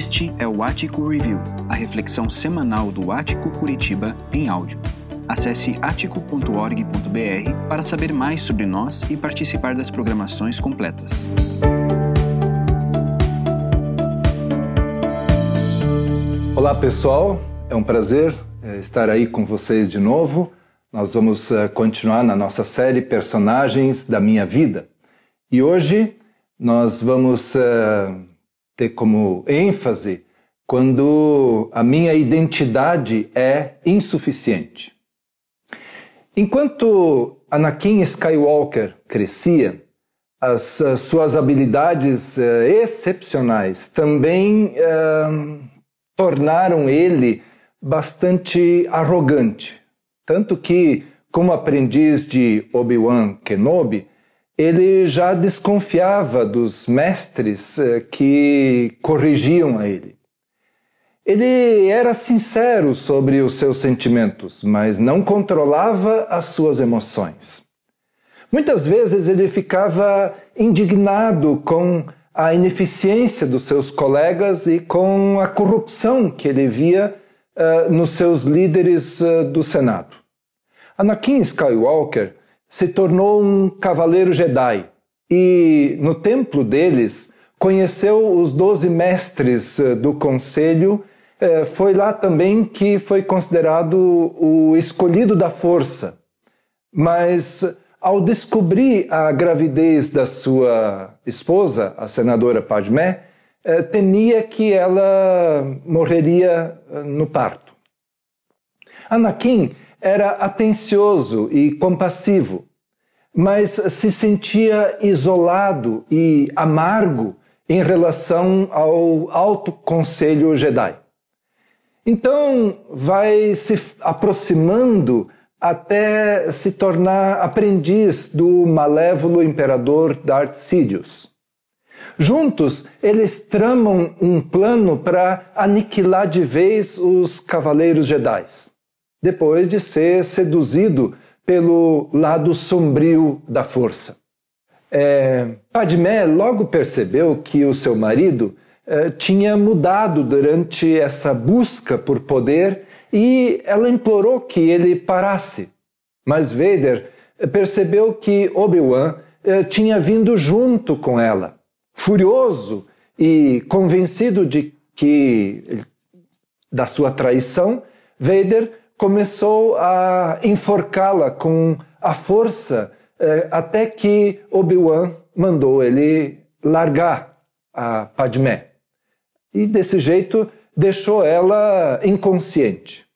Este é o Ático Review, a reflexão semanal do Ático Curitiba em áudio. Acesse atico.org.br para saber mais sobre nós e participar das programações completas. Olá pessoal, é um prazer eh, estar aí com vocês de novo. Nós vamos eh, continuar na nossa série Personagens da Minha Vida. E hoje nós vamos uh, ter como ênfase quando a minha identidade é insuficiente. Enquanto Anakin Skywalker crescia, as, as suas habilidades uh, excepcionais também uh, tornaram ele bastante arrogante. Tanto que, como aprendiz de Obi-Wan Kenobi, ele já desconfiava dos mestres eh, que corrigiam a ele. Ele era sincero sobre os seus sentimentos, mas não controlava as suas emoções. Muitas vezes ele ficava indignado com a ineficiência dos seus colegas e com a corrupção que ele via uh, nos seus líderes uh, do Senado. Anakin Skywalker se tornou um cavaleiro Jedi e, no templo deles, conheceu os doze mestres eh, do conselho. Eh, foi lá também que foi considerado o escolhido da força. Mas, ao descobrir a gravidez da sua esposa, a senadora Padmé, eh, temia que ela morreria no parto. Anakin era atencioso e compassivo, mas se sentia isolado e amargo em relação ao alto conselho Jedi. Então vai se aproximando até se tornar aprendiz do malévolo imperador Darth Sidious. Juntos, eles tramam um plano para aniquilar de vez os Cavaleiros Jedi depois de ser seduzido pelo lado sombrio da força. É, Padmé logo percebeu que o seu marido é, tinha mudado durante essa busca por poder e ela implorou que ele parasse. Mas Vader percebeu que Obi-Wan é, tinha vindo junto com ela. Furioso e convencido de que da sua traição, Vader começou a enforcá-la com a força eh, até que Obi-Wan mandou ele largar a Padmé. E desse jeito deixou ela inconsciente.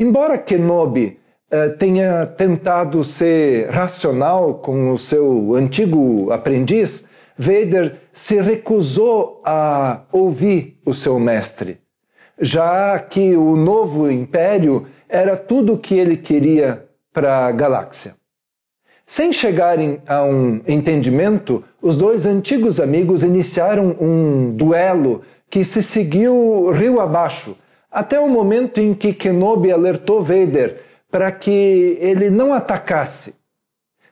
Embora Kenobi eh, tenha tentado ser racional com o seu antigo aprendiz, Vader se recusou a ouvir o seu mestre, já que o novo império era tudo o que ele queria para a galáxia. Sem chegarem a um entendimento, os dois antigos amigos iniciaram um duelo que se seguiu rio abaixo, até o momento em que Kenobi alertou Vader para que ele não atacasse.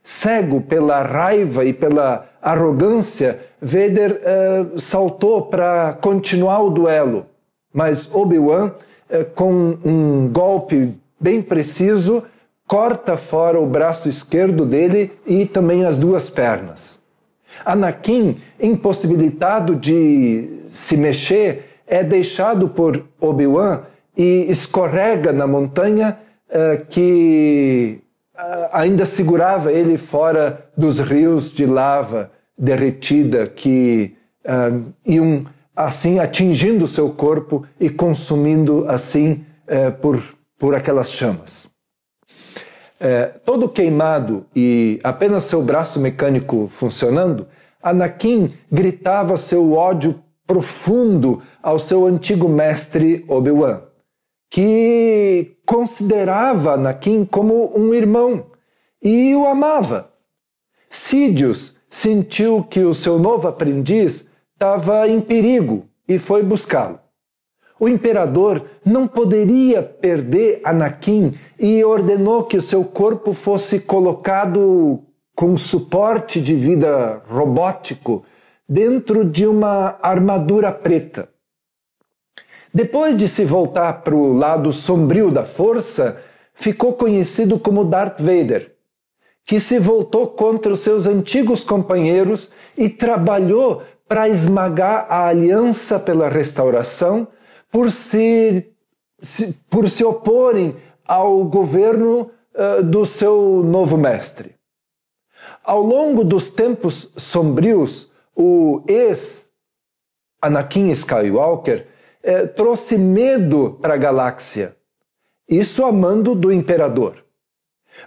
Cego pela raiva e pela arrogância, Vader uh, saltou para continuar o duelo, mas Obi-Wan com um golpe bem preciso, corta fora o braço esquerdo dele e também as duas pernas. Anakin, impossibilitado de se mexer, é deixado por Obi-Wan e escorrega na montanha uh, que uh, ainda segurava ele fora dos rios de lava derretida que iam assim atingindo o seu corpo e consumindo assim é, por, por aquelas chamas. É, todo queimado e apenas seu braço mecânico funcionando, Anakin gritava seu ódio profundo ao seu antigo mestre Obi-Wan, que considerava Anakin como um irmão e o amava. Sidious sentiu que o seu novo aprendiz estava em perigo e foi buscá-lo. O imperador não poderia perder Anakin e ordenou que o seu corpo fosse colocado com suporte de vida robótico dentro de uma armadura preta. Depois de se voltar para o lado sombrio da força, ficou conhecido como Darth Vader, que se voltou contra os seus antigos companheiros e trabalhou para esmagar a aliança pela restauração por se, se por se oporem ao governo uh, do seu novo mestre. Ao longo dos tempos sombrios, o ex-Anakin Skywalker eh, trouxe medo para a galáxia, isso a mando do imperador.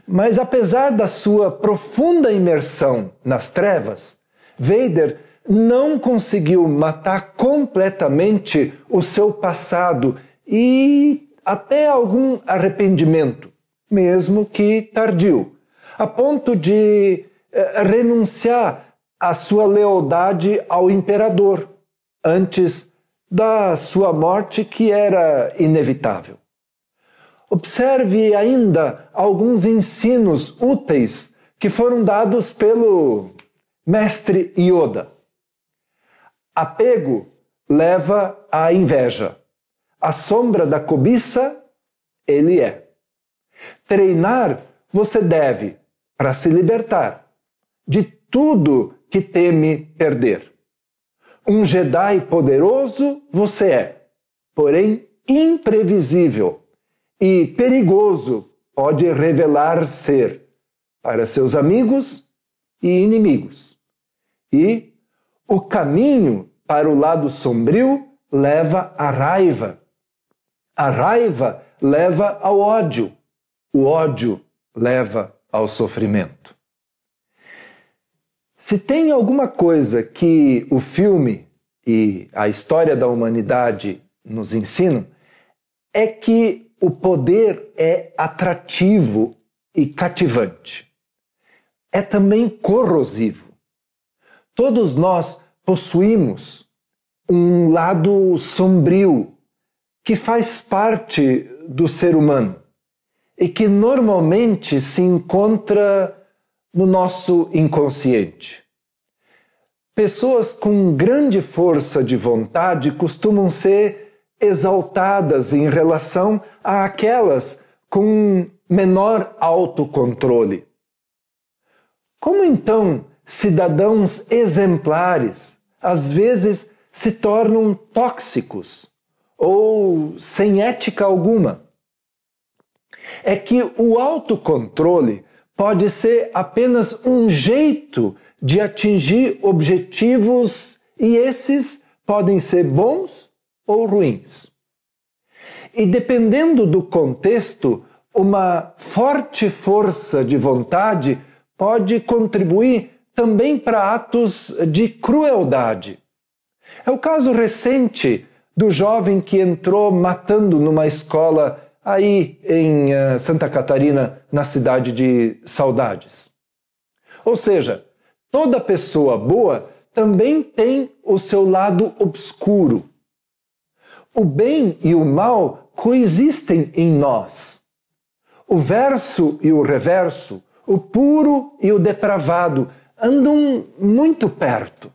Mas apesar da sua profunda imersão nas trevas, Vader não conseguiu matar completamente o seu passado e até algum arrependimento, mesmo que tardio, a ponto de eh, renunciar à sua lealdade ao imperador antes da sua morte, que era inevitável. Observe ainda alguns ensinos úteis que foram dados pelo mestre Yoda. Apego leva à inveja. A sombra da cobiça, ele é. Treinar você deve para se libertar de tudo que teme perder. Um Jedi poderoso você é, porém imprevisível e perigoso pode revelar ser para seus amigos e inimigos. E o caminho para o lado sombrio leva à raiva. A raiva leva ao ódio. O ódio leva ao sofrimento. Se tem alguma coisa que o filme e a história da humanidade nos ensinam, é que o poder é atrativo e cativante. É também corrosivo. Todos nós possuímos um lado sombrio que faz parte do ser humano e que normalmente se encontra no nosso inconsciente. Pessoas com grande força de vontade costumam ser exaltadas em relação àquelas com menor autocontrole. Como então cidadãos exemplares às vezes se tornam tóxicos ou sem ética alguma? É que o autocontrole pode ser apenas um jeito de atingir objetivos e esses podem ser bons ou ruins. E dependendo do contexto, uma forte força de vontade pode contribuir também para atos de crueldade. É o caso recente do jovem que entrou matando numa escola aí em uh, Santa Catarina, na cidade de Saudades. Ou seja, toda pessoa boa também tem o seu lado obscuro. O bem e o mal coexistem em nós. O verso e o reverso, o puro e o depravado andam muito perto.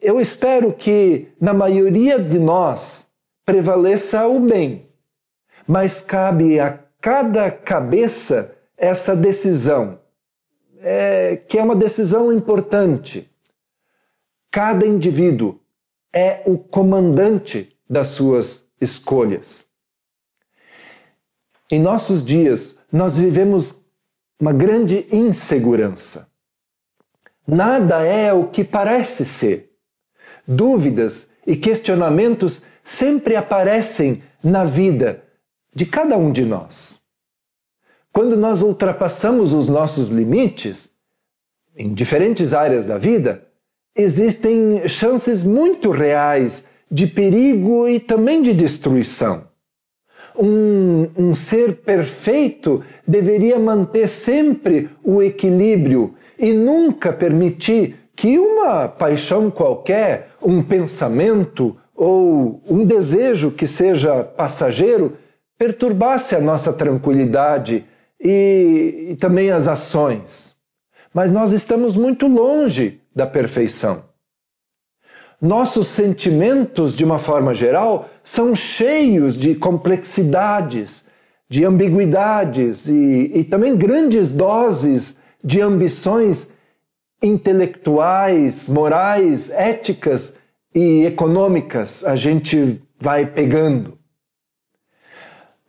Eu espero que na maioria de nós prevaleça o bem mas cabe a cada cabeça essa decisão, é, que é uma decisão importante. Cada indivíduo é o comandante das suas escolhas. Em nossos dias, nós vivemos uma grande insegurança. Nada é o que parece ser. Dúvidas e questionamentos sempre aparecem na vida de cada um de nós. Quando nós ultrapassamos os nossos limites, em diferentes áreas da vida, existem chances muito reais de perigo e também de destruição. Um, um, ser perfeito deveria manter sempre o equilíbrio e nunca permitir que uma paixão qualquer, um pensamento ou um desejo que seja passageiro perturbasse a nossa tranquilidade e, e também as ações. Mas nós estamos muito longe da perfeição. nossos sentimentos, de uma forma geral, são cheios de complexidades, de ambiguidades e, e também grandes doses de ambições intelectuais, morais, éticas e econômicas a gente vai pegando.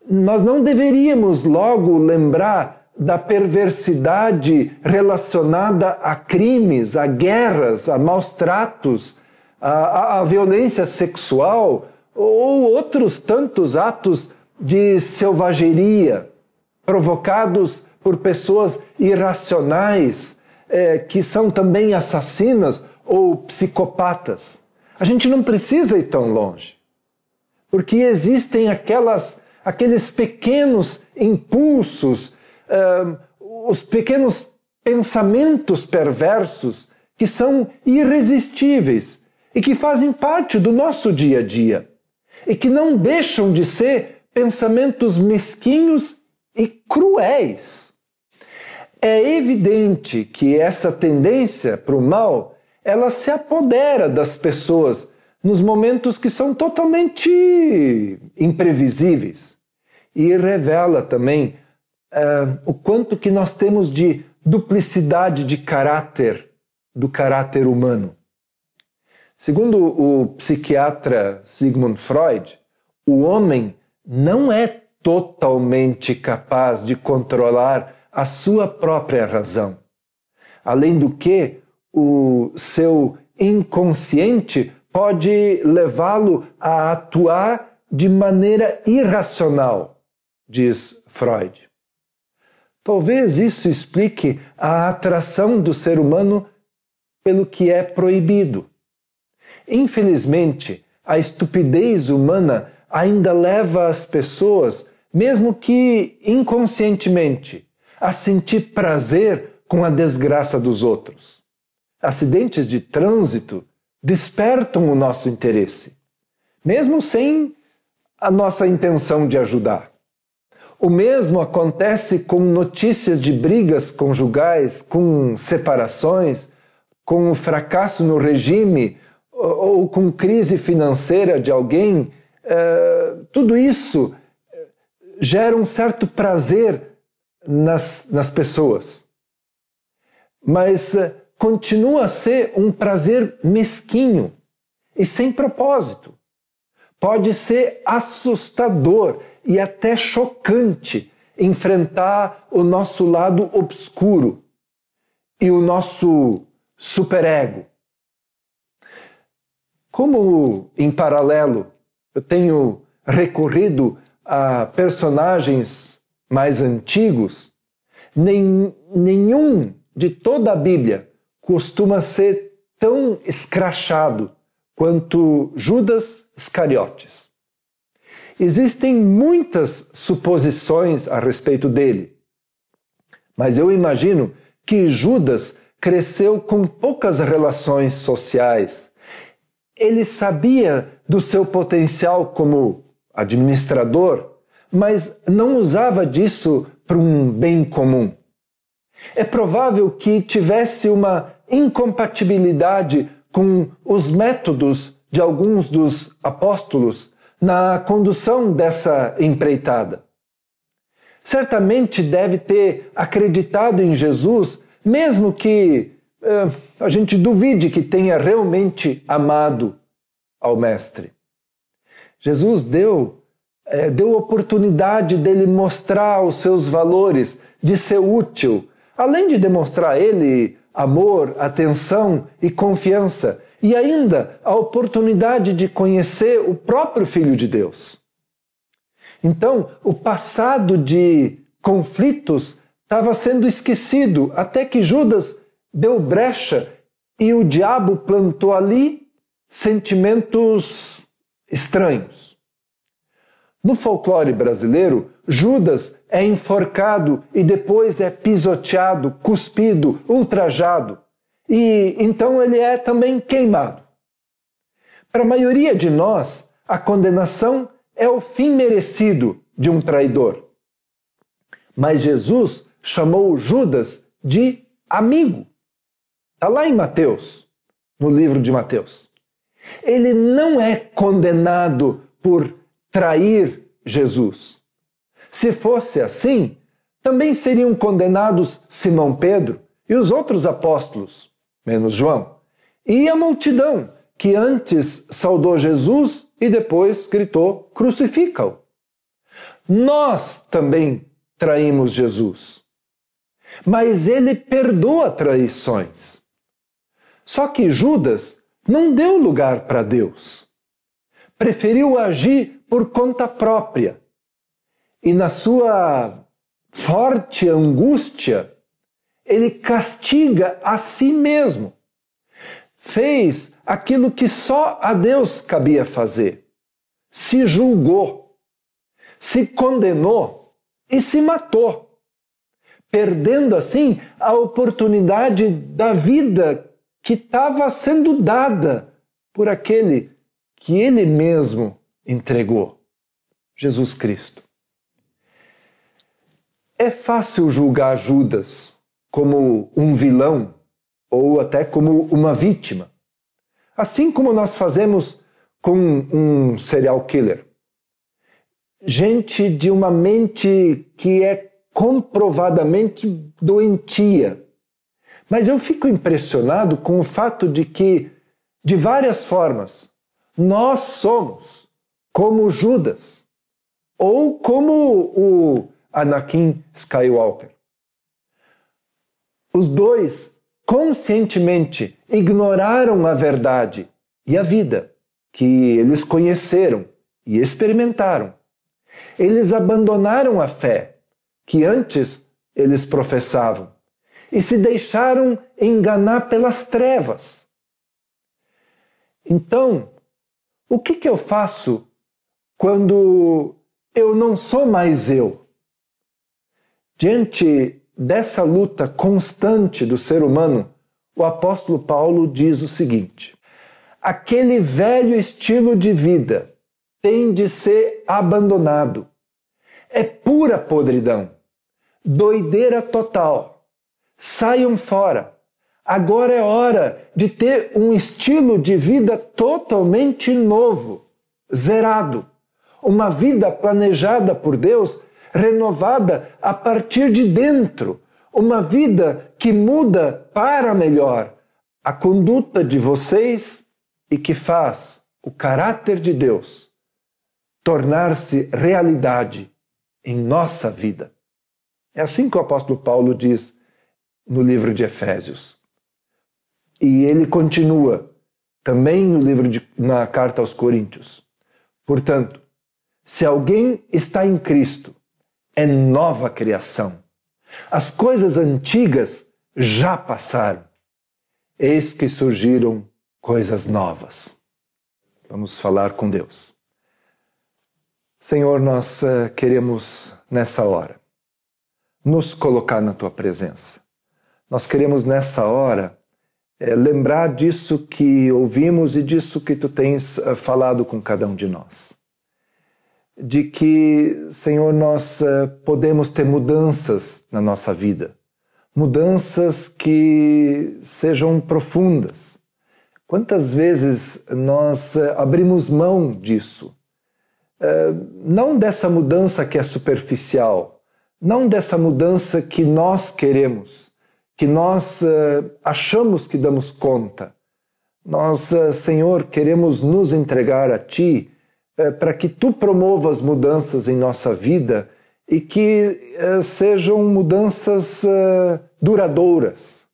Nós não deveríamos logo lembrar da perversidade relacionada a crimes, a guerras, a maus tratos, a, a, a violência sexual ou outros tantos atos de selvageria provocados por pessoas irracionais é, que são também assassinas ou psicopatas. A gente não precisa ir tão longe, porque existem aquelas, aqueles pequenos impulsos, uh, os pequenos pensamentos perversos que são irresistíveis e que fazem parte do nosso dia a dia e que não deixam de ser pensamentos mesquinhos e cruéis. É evidente que essa tendência para o mal ela se apodera das pessoas nos momentos que são totalmente imprevisíveis e revela também uh, o quanto que nós temos de duplicidade de caráter do caráter humano. Segundo o psiquiatra Sigmund Freud, o homem não é totalmente capaz de controlar a sua própria razão. Além do que, o seu inconsciente pode levá-lo a atuar de maneira irracional, diz Freud. Talvez isso explique a atração do ser humano pelo que é proibido. Infelizmente, a estupidez humana ainda leva as pessoas, mesmo que inconscientemente, a sentir prazer com a desgraça dos outros acidentes de trânsito despertam o nosso interesse, mesmo sem a nossa intenção de ajudar. O mesmo acontece com notícias de brigas conjugais, com separações, com o fracasso no regime ou com crise financeira de alguém. É, tudo isso é, gera um certo prazer nas, nas pessoas. Mas é, continua a ser um prazer mesquinho e sem propósito. Pode ser assustador e até chocante enfrentar o nosso lado obscuro e o nosso superego. Como em paralelo eu tenho recorrido a personagens mais antigos, nem, nenhum de toda a Bíblia costuma ser tão escrachado quanto Judas Iscariotes. Existem muitas suposições a respeito dele, mas eu imagino que Judas cresceu com poucas relações sociais. Ele sabia do seu potencial como administrador, mas não usava disso para um bem comum. É provável que tivesse uma incompatibilidade com os métodos de alguns dos apóstolos na condução dessa empreitada. Certamente deve ter acreditado em Jesus, mesmo que a gente duvide que tenha realmente amado ao Mestre. Jesus deu, eh, deu oportunidade dele mostrar os seus valores, de ser útil, além de demonstrar a ele amor, atenção e confiança, e ainda a oportunidade de conhecer o próprio Filho de Deus. Então, o passado de conflitos estava sendo esquecido até que Judas deu brecha e o diabo plantou ali sentimentos estranhos. No folclore brasileiro, Judas é enforcado e depois é pisoteado, cuspido, ultrajado. E então ele é também queimado. Para a maioria de nós, a condenação é o fim merecido de um traidor. Mas Jesus chamou Judas de amigo. Está lá em Mateus, no livro de Mateus. Ele não é condenado por trair Jesus. Se fosse assim, também seriam condenados Simão Pedro e os outros apóstolos, menos João, e a multidão que antes saudou Jesus e depois gritou: crucifica-o. Nós também traímos Jesus. Mas ele perdoa traições. Só que Judas não deu lugar para Deus. Preferiu agir por conta própria. E na sua forte angústia, ele castiga a si mesmo. Fez aquilo que só a Deus cabia fazer. Se julgou, se condenou e se matou, perdendo assim a oportunidade da vida que estava sendo dada por aquele que ele mesmo entregou, Jesus Cristo. É fácil julgar Judas como um vilão ou até como uma vítima, assim como nós fazemos com um serial killer. Gente de uma mente que é comprovadamente doentia, mas eu fico impressionado com o fato de que, de várias formas, nós somos como Judas ou como o Anakin Skywalker. Os dois conscientemente ignoraram a verdade e a vida que eles conheceram e experimentaram. Eles abandonaram a fé que antes eles professavam e se deixaram enganar pelas trevas. Então, o que, que eu faço quando eu não sou mais eu? Diante dessa luta constante do ser humano, o apóstolo Paulo diz o seguinte: aquele velho estilo de vida tem de ser abandonado. É pura podridão, doideira total Saiam fora. Agora é hora de ter um estilo de vida totalmente novo, zerado. Uma vida planejada por Deus, renovada a partir de dentro. Uma vida que muda para melhor a conduta de vocês e que faz o caráter de Deus tornar-se realidade em nossa vida. É assim que o apóstolo Paulo diz no livro de Efésios. E ele continua também no livro de, na carta aos Coríntios. Portanto, se alguém está em Cristo, é nova criação. As coisas antigas já passaram. Eis que surgiram coisas novas. Vamos falar com Deus. Senhor, nós eh, queremos nessa hora nos colocar na tua presença nós queremos nessa hora é, lembrar disso que ouvimos e disso que tu tens uh, falado com cada um de nós. De que, Senhor, nós uh, podemos ter mudanças na nossa vida, mudanças que sejam profundas. Quantas vezes nós uh, abrimos mão disso? não dessa mudança que é superficial, não dessa mudança que nós queremos, que nós uh, achamos que damos conta. Nós, uh, Senhor, queremos nos entregar a Ti uh, para que Tu promovas mudanças em nossa vida e que sejam mudanças duradouras.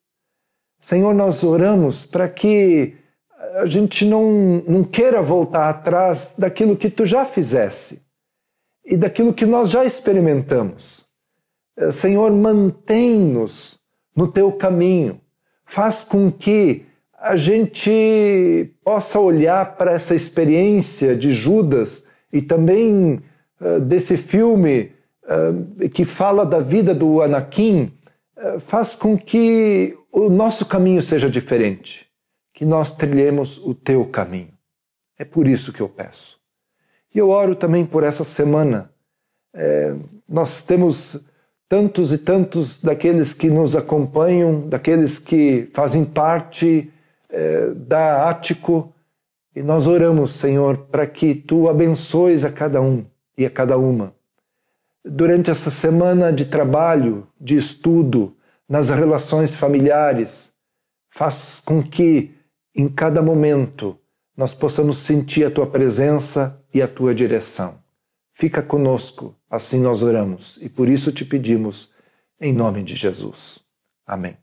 Senhor, nós oramos para que a gente não, não queira voltar atrás daquilo que Tu já fizesse e daquilo que nós já experimentamos. Senhor, mantém-nos no teu caminho. Faz com que a gente possa olhar para essa experiência de Judas e também uh, desse filme uh, que fala da vida do Anakin, uh, faz com que o nosso caminho seja diferente, que nós trilhemos o teu caminho. É por isso que eu peço. E eu oro também por essa semana. É, nós temos tantos e tantos daqueles que nos acompanham, daqueles que fazem parte eh, da Ático, E nós oramos, Senhor, para que tu abençoes a cada um e a cada uma. Durante esta semana de trabalho, de estudo, nas relações familiares, faz com que em cada momento nós possamos sentir a tua presença e a tua direção. Fica conosco, assim nós oramos e por isso te pedimos, em nome de Jesus. Amém.